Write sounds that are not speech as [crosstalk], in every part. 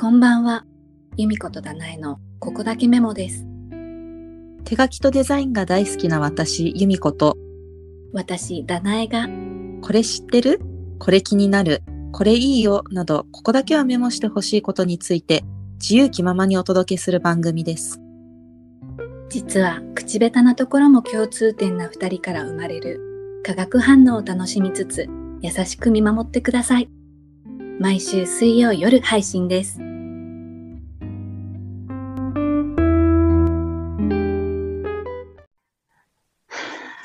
こんばんは。由美子とダナエのここだけメモです。手書きとデザインが大好きな私、由美子と、私、ダナエがこれ知ってる？これ気になるこれいいよなど、ここだけはメモしてほしいことについて、自由気ままにお届けする番組です。実は口下手なところも共通点な2人から生まれる化学反応を楽しみつつ優しく見守ってください。毎週水曜夜配信です。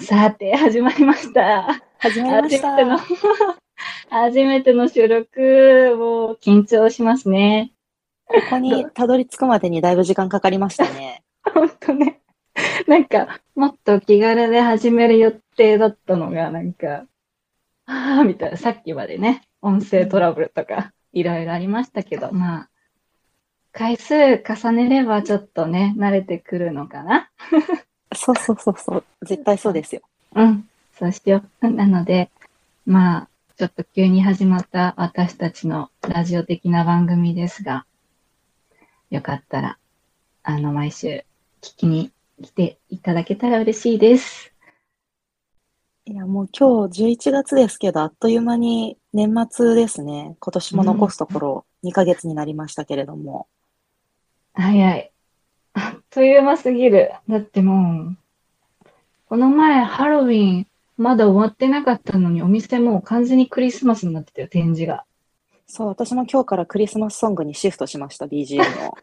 さて、始まりました。始まりました。初めての、[laughs] 初めての収録、もう緊張しますね。ここにたどり着くまでにだいぶ時間かかりましたね。ほんとね。なんか、もっと気軽で始める予定だったのが、なんか、ああ、みたいな、さっきまでね、音声トラブルとか、いろいろありましたけど、まあ、回数重ねればちょっとね、慣れてくるのかな。そうそうそうそう。絶対そうですよ。うん、そうしよう。なので、まあ、ちょっと急に始まった私たちのラジオ的な番組ですが、よかったら、あの、毎週聞きに来ていただけたら嬉しいです。いや、もう今日11月ですけど、あっという間に年末ですね。今年も残すところ2ヶ月になりましたけれども。早い。あっという間すぎる。だってもう、この前ハロウィンまだ終わってなかったのにお店もう完全にクリスマスになってたよ、展示が。そう、私も今日からクリスマスソングにシフトしました、BGM を。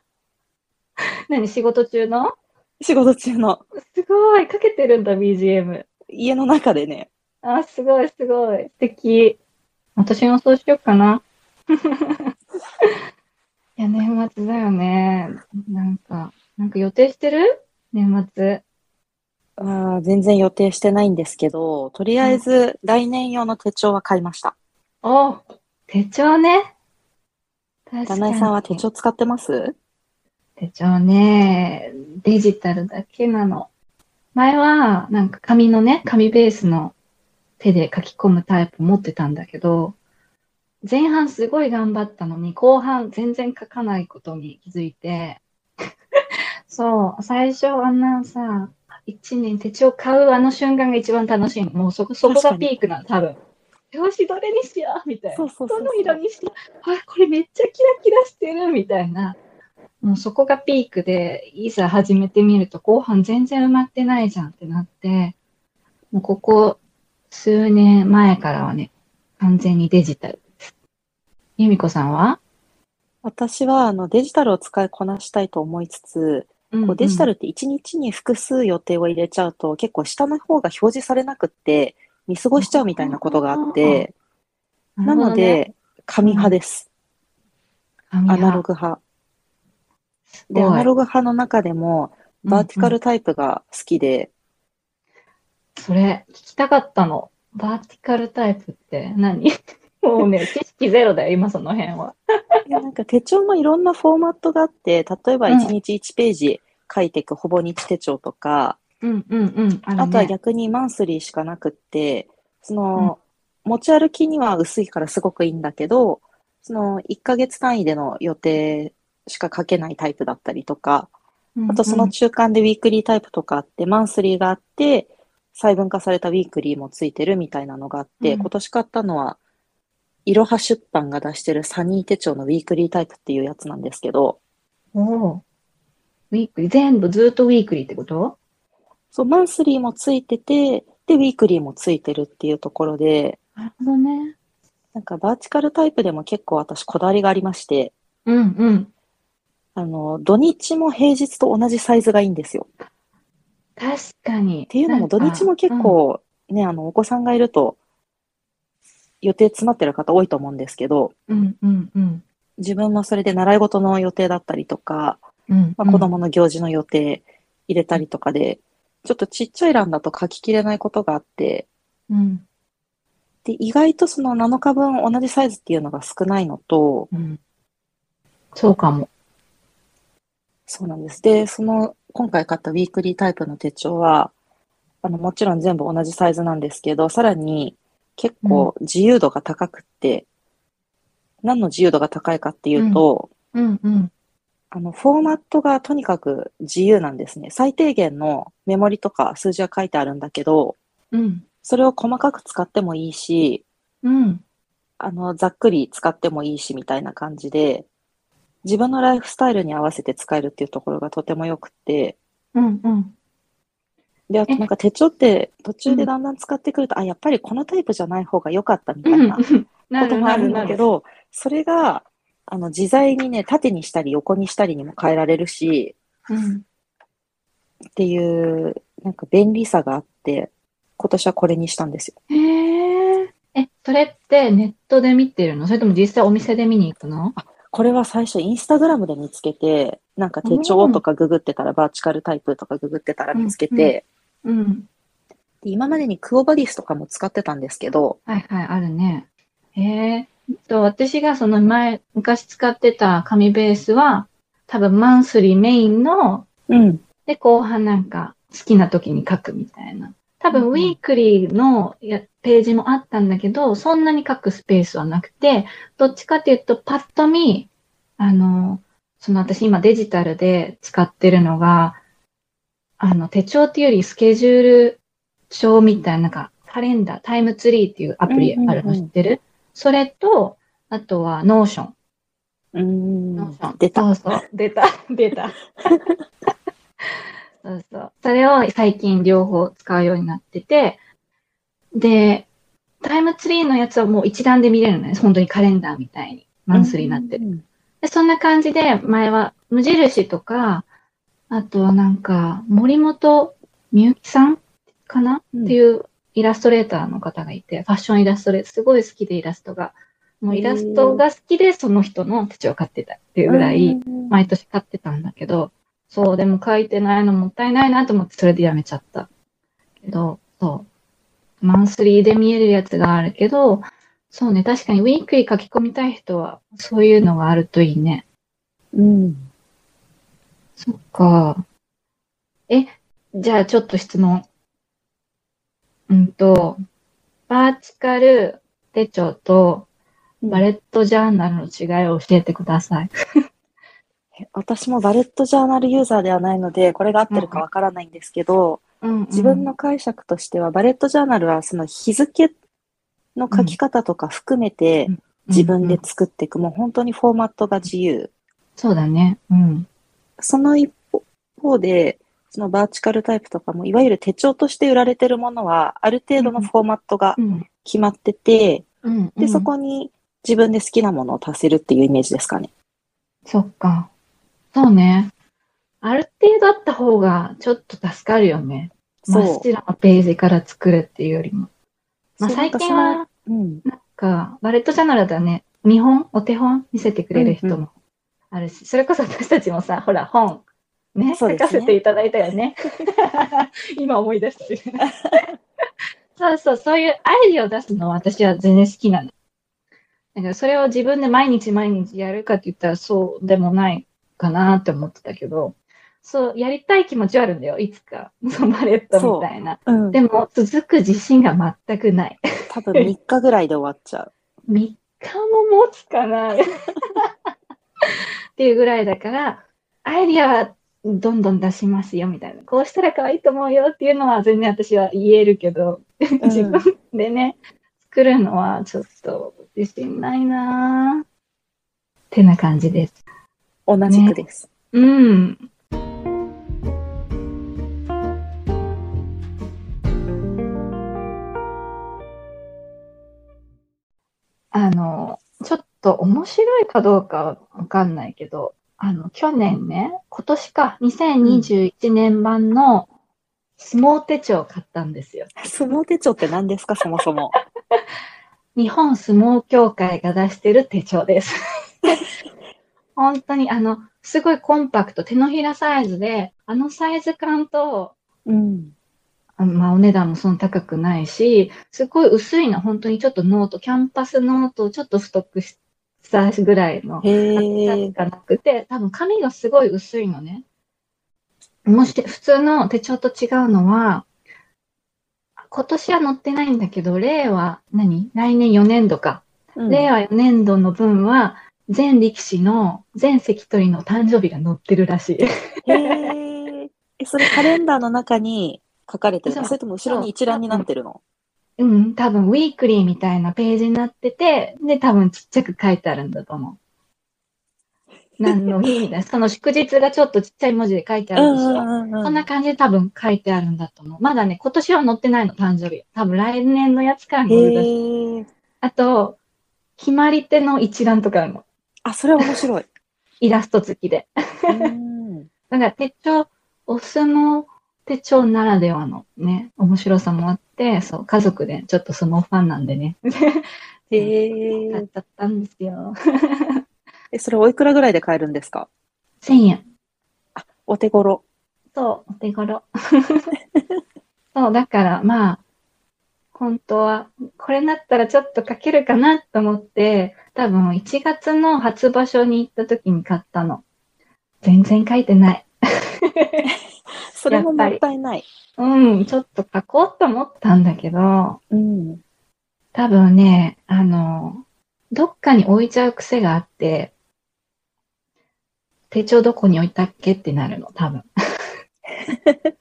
[laughs] 何仕事中の？仕事中のすごい、かけてるんだ、BGM。家の中でね、あ、すごい、すごい。素敵。私もそうしようかな。[laughs] いや、年末だよね。なんか、なんか予定してる？年末。あー全然予定してないんですけど、とりあえず来年用の手帳は買いました。お手帳ね。確かに。ダナエさんは手帳使ってます？手帳ね、デジタルだけなの。前は、なんか紙のね、紙ベースの手で書き込むタイプ持ってたんだけど、前半すごい頑張ったのに、後半全然書かないことに気づいて、そう、最初あんなさ、一年手帳買うあの瞬間が一番楽しいの。もうそこ、そこがピークなの、多分。表紙どれにしようみたいな。そうそうそうそうどの色にしようあ、これめっちゃキラキラしてるみたいな。もうそこがピークで、いざ始めてみると後半全然埋まってないじゃんってなって、もうここ数年前からはね、完全にデジタルです。由美子さんは、私はあのデジタルを使いこなしたいと思いつつ、うんこうデジタルって1日に複数予定を入れちゃうと結構下の方が表示されなくって見過ごしちゃうみたいなことがあって、うん。なの、で紙派です。紙アナログ派。で、アナログ派の中でもバーティカルタイプが好きで、それ聞きたかったの。バーティカルタイプって何？もうね、知識ゼロだよ、今その辺は。[laughs] いやなんか手帳もいろんなフォーマットがあって、例えばうん1日1ページ書いていくほぼ日手帳とか、うんうんうん。あるねあとは逆にマンスリーしかなくって、その、持ち歩きには薄いからすごくいいんだけど、その1ヶ月単位での予定しか書けないタイプだったりとか、あとその中間でウィークリータイプとかあって、マンスリーがあって、細分化されたウィークリーもついてるみたいなのがあって、うん今年買ったのは、いろは出版が出してるサニー手帳のウィークリータイプっていうやつなんですけど、おお。ウィークリー、全部ずっとウィークリーってこと？そう、マンスリーもついてて、で、ウィークリーもついてるっていうところで、なるほどね。なんかバーチカルタイプでも結構私こだわりがありまして、うんうん。あの、土日も平日と同じサイズがいいんですよ。確かに。っっていうのも土日も結、構ね、あの、お子さんがいると予定詰まってる方多いと思うんですけど、うんうんうん。自分もそれで習い事の予定だったりとか、うんまあ、子供の行事の予定入れたりとかで、ちょっとちっちゃい欄だと書ききれないことがあって、うん。で、意外とその7日分同じサイズっていうのが少ないのと、うん。そうかも。そうなんです。で、その、今回買ったウィークリータイプの手帳は、あの、もちろん全部同じサイズなんですけど、さらに結構自由度が高くって、何の自由度が高いかっていうと、うんうん。あの、フォーマットがとにかく自由なんですね。最低限のメモリとか数字は書いてあるんだけど、うん。それを細かく使ってもいいし、うん。あの、ざっくり使ってもいいしみたいな感じで、自分のライフスタイルに合わせて使えるっていうところがとても良くて、うんうん。で、あとえなんか手帳って途中でだんだん使ってくると、あ、やっぱりこのタイプじゃない方が良かったみたいな [laughs] こなともあるんだける。ど、それが、あの、自在にね、縦にしたり横にしたりにも変えられるし、うん。っていう、なんか便利さがあって、今年はこれにしたんですよ。へえ。え、それってネットで見てるの？それとも実際お店で見に行くの？これは最初インスタグラムで見つけて、なんか手帳とかググってたら、バーチカルタイプとかググってたら見つけて、うん。で今までにクオバディスとかも使ってたんですけど、はいはい、あるね。へえ。と私がその前、昔使ってた紙ベースは、多分マンスリーメインの、うん。で、後半なんか好きな時に書くみたいな。多分、ウィークリーのやページもあったんだけど、そんなに書くスペースはなくて、どっちかっていうと、パッと見、あの、その私今デジタルで使ってるのが、あの、手帳っていうよりスケジュール帳みたいな、なんか、カレンダー、タイムツリーっていうアプリあるのうんうんうん知ってる、それと、あとは、ノーション。うーんノーション。出た。そうそう。出た。[laughs] 出た。[laughs] そうそう。それを最近両方使うようになってて、で、タイムツリーのやつはもう一覧で見れるのね。本当にカレンダーみたいに。マンスリーになってる。る。で、そんな感じで、前は無印とか、あとはなんか、森本みゆきさんかな、うんっていうイラストレーターの方がいて、ファッションイラストレーター、すごい好きでイラストが。もうイラストが好きで、その人の手帳を買ってたっていうぐらい、うん毎年買ってたんだけど、そう、でも書いてないのもったいないなと思って、それでやめちゃった。けど、そう。マンスリーで見えるやつがあるけど、そうね、確かにウィークリー書き込みたい人は、そういうのがあるといいね。うん。そっか。え、じゃあちょっと質問。うんと、バーチカル手帳とバレットジャーナルの違いを教えてください。[laughs] 私もバレットジャーナルユーザーではないので、これが合ってるかわからないんですけど、うん、自分の解釈としては、バレットジャーナルはその日付の書き方とか含めてうん自分でうんうん作っていく、もう本当にフォーマットが自由。そうだね。うん。その一方で、そのバーチカルタイプとかも、いわゆる手帳として売られてるものは、ある程度のフォーマットがうん。決まってて、うん。で、そこに自分で好きなものを足せるっていうイメージですかね。そっか。そうね。ある程度あった方がちょっと助かるよね。真っそう。白なページから作るっていうよりも。まあ最近、は。なんか、バレットジャーナルだね、見本、お手本見せてくれる人もあるし、それこそ私たちもさ、ほら、本、ね、書かせていただいたよね。[laughs] 今思い出してる。[laughs] そうそう、そういうアイディアを出すのは私は全然好きなの。だからそれを自分で毎日毎日やるかって言ったらそうでもないかなって思ってたけど、そう、やりたい気持ちはあるんだよ、いつか。そのバレットみたいな。うん。でも、続く自信が全くない。多分3日ぐらいで終わっちゃう。[laughs] 3日も持つかなっていうぐらいだから、アイディアはどんどん出しますよみたいな。こうしたら可愛いと思うよっていうのは全然私は言えるけど、自分でね、作るのはちょっと自信ないなぁ。ってな感じです。同じくです。うん。あの、と面白いかどうかわかんないけど、あの、去年ね、今年か、2021年版の相撲手帳を買ったんですよ。[laughs] 相撲手帳って何ですか、そもそも。[laughs] 日本相撲協会が出してる手帳です。[laughs] 本当にあの、すごいコンパクト、手のひらサイズで、あのサイズ感と、うん。あまあお値段もそんな高くないし、すごい薄いの、本当にちょっとノート、キャンパスノートをちょっと太くしたぐらいの、へえ。がなくて、多分紙がすごい薄いのね。もし普通の手帳と違うのは、今年は載ってないんだけど、令和、何？来年4年度か。うん令和4年度の分は、全力士の、全関取の誕生日が載ってるらしい。へえ。え、それカレンダーの中に書かれてるそれとも後ろに一覧になってるの？うん、多分、ウィークリーみたいなページになってて、で、多分ちっちゃく書いてあるんだと思う。[laughs] 何の日みたいな。その祝日がちょっとちっちゃい文字で書いてあるでしょ。そんな感じで多分書いてあるんだと思う。まだね、今年は載ってないの、誕生日。多分来年のやつから載るらし。あと、決まり手の一覧とかあるの。あ、それは面白い。[laughs] イラスト付きで。うん。[laughs] だから手帳、お相撲手帳ならではのね、面白さもあって、そう、家族でちょっと相撲ファンなんでね。へえ。買っちゃったんですよ。え、それおいくらぐらいで買えるんですか？1000円。お手頃。そう、お手頃。[laughs] そう、だからまあ、本当は、これだったらちょっと書けるかなと思って、多分1月の初場所に行った時に買ったの。全然書いてない。[laughs] それももったいない。うん、ちょっと書こうと思ったんだけど、うん。多分ね、あの、どっかに置いちゃう癖があって、手帳どこに置いたっけってなるの、多分。[laughs]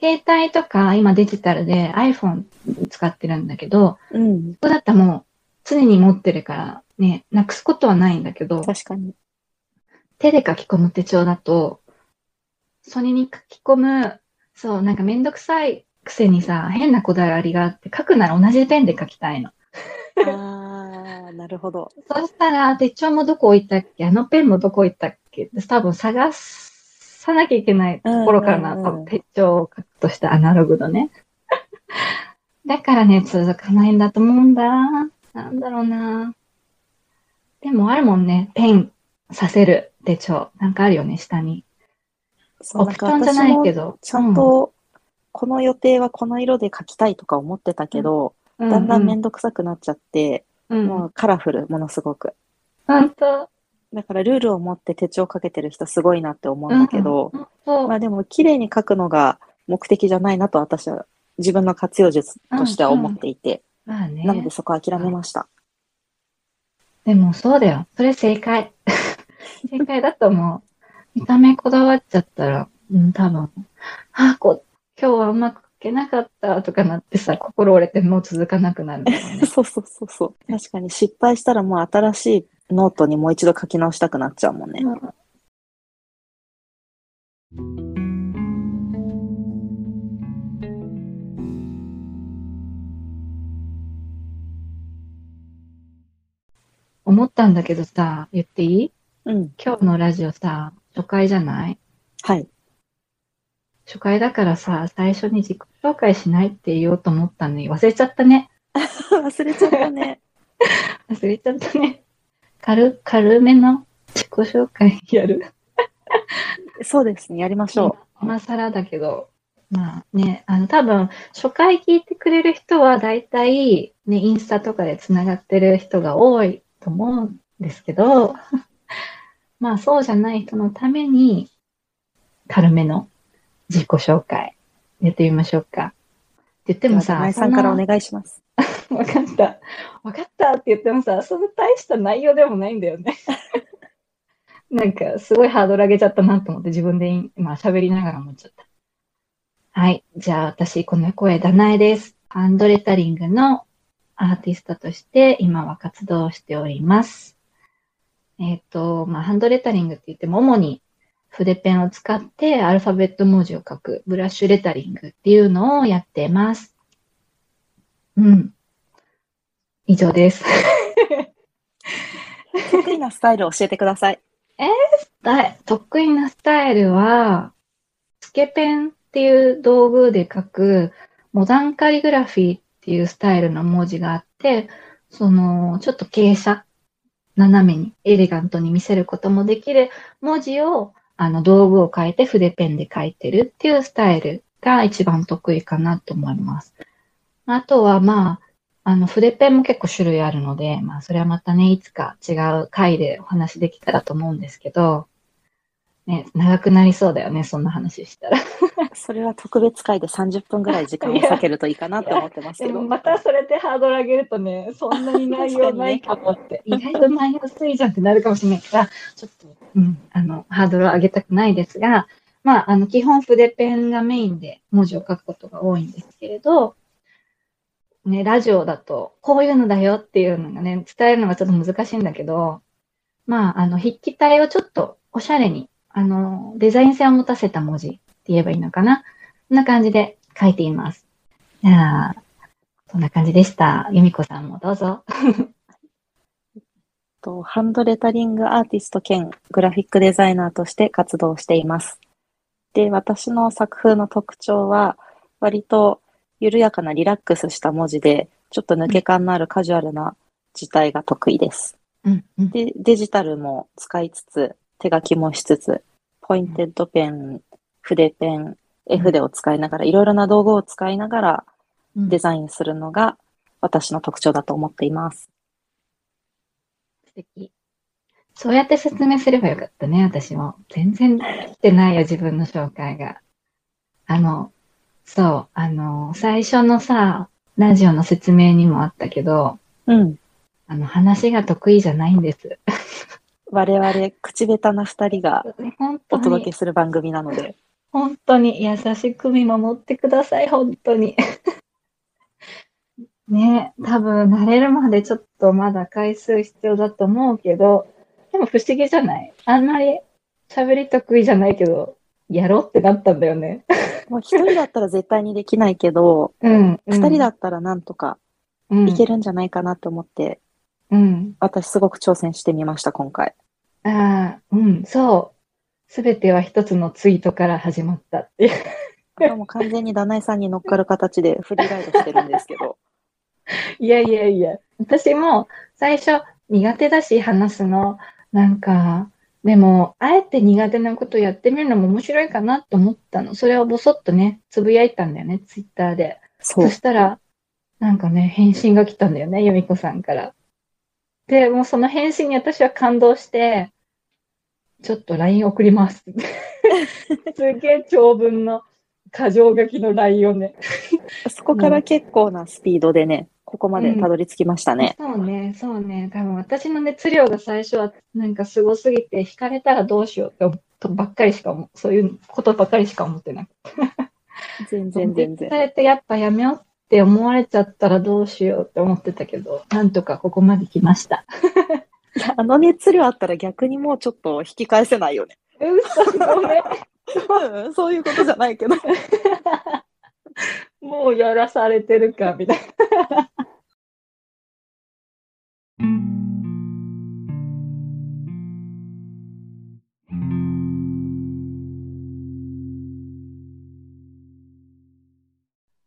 携帯とか今デジタルで iPhone 使ってるんだけど、うん。そこだったらもう常に持ってるからね、なくすことはないんだけど、確かに。手で書き込む手帳だと、それに書き込む、そう、なんかめんどくさいくせにさ、変なこだわりがあって、書くなら同じペンで書きたいの。ああ、なるほど。そしたら、手帳もどこ置いたっけ？あのペンもどこ置いたっけ？って多分探さなきゃいけないところからな、うんうんうん多分手帳を書くとしたアナログのね。[laughs] だからね、続かないんだと思うんだ。なんだろうな。でもあるもんね、ペンさせる手帳。なんかあるよね、下に。そう、なんか私もど。ちゃんと、この予定はこの色で書きたいとか思ってたけど、うん、だんだんめうんどくさくなっちゃって、うん、もうカラフル、ものすごく。本当だからルールを持って手帳かけてる人すごいなって思うんだけど、うんまあでも綺麗に書くのが目的じゃないなと私は自分の活用術としては思っていて、まあね。なのでそこは諦めました。でもそうだよ。それ正解。[laughs] 正解だと思う。見た目こだわっちゃったら、うん、多分、あ、こう、今日はうまく書けなかったとかなってさ、心折れてもう続かなくなるね。[laughs] そうそうそうそう。確かに失敗したらもう新しいノートにもう一度書き直したくなっちゃうもんね。思ったんだけどさ、言っていい？うん。今日のラジオさ、初回じゃない？はい。初回だからさ、最初に自己紹介しないって言おうと思ったのに忘れちゃったね。忘れちゃったね。[laughs] [laughs] 忘れちゃったね。軽、軽めの自己紹介やる。そうですね。やりましょ今更だけど、まあね、あの多分、初回聞いてくれる人は大体、ね、インスタとかでつながってる人が多いと思うんですけど、まあそうじゃない人のために、軽めの自己紹介、やってみましょうか。って言ってう。もさ、さんからお願いします。[laughs] わかった。わかったって言ってもさ、そんな大した内容でもないんだよね。[laughs] なんか、すごいハードル上げちゃったなと思って自分で今喋りながら思っちゃった。はい。じゃあ私、この声、ダナエです。ハンドレタリングのアーティストとして今は活動しております。えっ、と、まあ、ハンドレタリングって言っても主に筆ペンを使ってアルファベット文字を書くブラッシュレタリングっていうのをやってます。うん。以上です。得意なスタイルを教えてください。[laughs] だ得意なスタイルは、つけペンっていう道具で書くモダンカリグラフィーっていうスタイルの文字があって、その、ちょっと傾斜、斜めに、エレガントに見せることもできる文字を、あの、道具を変えて筆ペンで書いてるっていうスタイルが一番得意かなと思います。あとは、まあ、あの、筆ペンも結構種類あるので、まあ、それはまたね、いつか違う回でお話できたらと思うんですけど、ね、長くなりそうだよね、そんな話したら。[laughs] それは特別会で30分ぐらい時間を避けるといいかなって思ってますけど。[laughs] でもまたそれでハードル上げるとね、そんなに内容ないかもって、[laughs] 意外と内容薄いじゃんってなるかもしれないから、ちょっと、うん、あの、ハードルを上げたくないですが、まあ、あの、基本筆ペンがメインで文字を書くことが多いんですけれど、ね、ラジオだと、こういうのだよっていうのがね、伝えるのがちょっと難しいんだけど、まあ、あの、筆記体をちょっとおしゃれに、あの、デザイン性を持たせた文字って言えばいいのかな？こんな感じで書いています。じゃあ、そんな感じでした。由美子さんもどうぞ。[laughs] とハンドレタリングアーティスト兼グラフィックデザイナーとして活動しています。で、私の作風の特徴は、割と緩やかなリラックスした文字で、ちょっと抜け感のあるカジュアルな字体が得意です。うん、うん。で、デジタルも使いつつ、手書きもしつつ、ポインテッドペン、筆ペン、絵筆を使いながら、いろいろな道具を使いながらうんデザインするのが私の特徴だと思っています。素敵。そうやって説明すればよかったね、私も。全然来てないよ、自分の紹介が。あの、そう、あの、最初のさ、ラジオの説明にもあったけど、うん。あの、話が得意じゃないんです。[laughs] 我々、口下手な二人がお届けに、する番組なので、本当に優しく見守ってください、本当に。[laughs] ね、多分慣れるまでちょっとまだ回数必要だと思うけど、でも不思議じゃないあんまり喋り得意じゃないけど、やろうってなったんだよね。[laughs] もう一人だったら絶対にできないけど、うん。二人だったらなんとかうんいけるんじゃないかなと思って、うん。私すごく挑戦してみました、今回。ああ、うん、そう。すべては一つのツイートから始まったっていう。あともう完全にダナエさんに乗っかる形でフリーライドしてるんですけど、[laughs] いやいやいや、私も最初苦手だし話すの、なんか、でも、あえて苦手なことやってみるのも面白いかなと思ったの。それをぼそっとね、つぶやいたんだよね、ツイッターで。そそ。したら、なんかね、返信が来たんだよね、由美子さんから。で、もうその返信に私は感動して、ちょっと LINE 送ります。すげえ長文の、過剰書きの LINE をね。そこから結構なスピードでね、ここまでたどり着きましたね。そうね、そうね。多分私の熱量が最初はなんかすごすぎて、惹かれたらどうしようって思とばっかりしかそういうことばっかりしか思ってなくて。全然全然。伝えてやっぱやめようって思われちゃったらどうしようって思ってたけど、なんとかここまで来ました。[laughs] あの熱量あったら逆にもうちょっと引き返せないよね。嘘、ごめん。うんそういうことじゃないけど。[laughs] もうやらされてるか、みたいな。[laughs]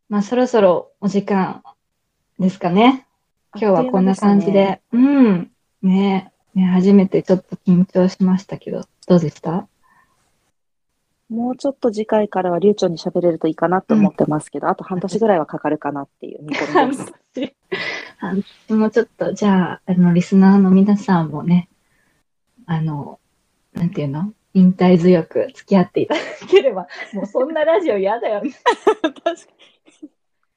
まあ、そろそろお時間ですかね。今日はこんな感じで。うん。ねね初めてちょっと緊張しましたけど、どうでした？もうちょっと次回からは流暢に喋れるといいかなと思ってますけど、あと半年ぐらいはかかるかなっていう見込み半です。年。半年もちょっと、じゃあ、あの、リスナーの皆さんもね、あの、なんていうの？引退強く付き合っていただければ、[laughs] もうそんなラジオ嫌だよね。[laughs] 確か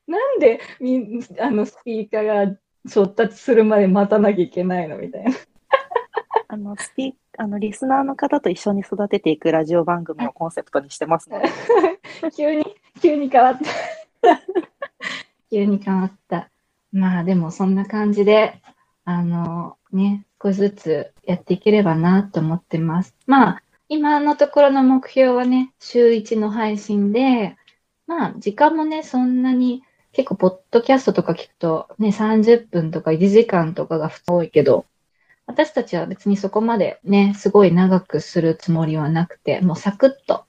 なんで、みあの、スピーカーが調達するまで待たなきゃいけないのみたいな。あの、スピあの、リスナーの方と一緒に育てていくラジオ番組をコンセプトにしてますので、[laughs] 急に、急に変わった。[laughs] 急に変わった。まあでもそんな感じで、あのね、少しずつやっていければなと思ってます。まあ、今のところの目標はね、週1の配信で、まあ、時間もね、そんなに、結構、ポッドキャストとか聞くと、ね、30分とか1時間とかが普通多いけど、私たちは別にそこまでね、すごい長くするつもりはなくて、もうサクッと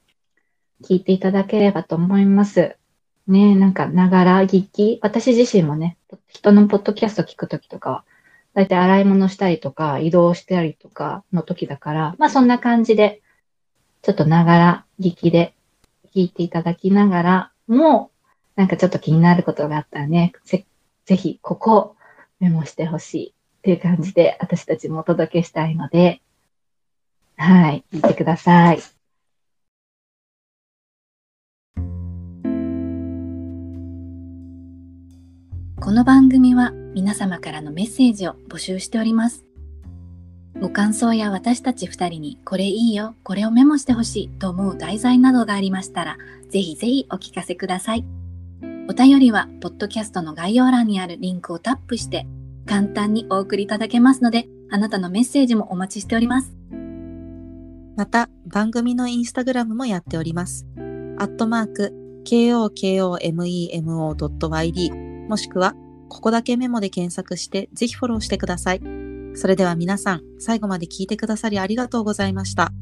聞いていただければと思います。ねなんか、ながら聞き。私自身もね、人のポッドキャスト聞くときとかは、だいたい洗い物したりとか、移動したりとかの時だから、まあそんな感じで、ちょっとながら聞きで聞いていただきながらもう、なんかちょっと気になることがあったらね、ぜぜひここメモしてほしいっていう感じで私たちもお届けしたいので、はい、聞いてください。この番組は皆様からのメッセージを募集しております。ご感想や私たち2人にこれいいよ、これをメモしてほしいと思う題材などがありましたら、ぜひぜひお聞かせください。お便りは、ポッドキャストの概要欄にあるリンクをタップして、簡単にお送りいただけますので、あなたのメッセージもお待ちしております。また、番組のインスタグラムもやっております。アットマーク、kokomemo.yd もしくは、ここだけメモで検索して、ぜひフォローしてください。それでは皆さん、最後まで聞いてくださりありがとうございました。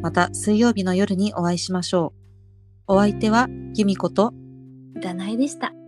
また、水曜日の夜にお会いしましょう。お相手は、由美子と、占いでした。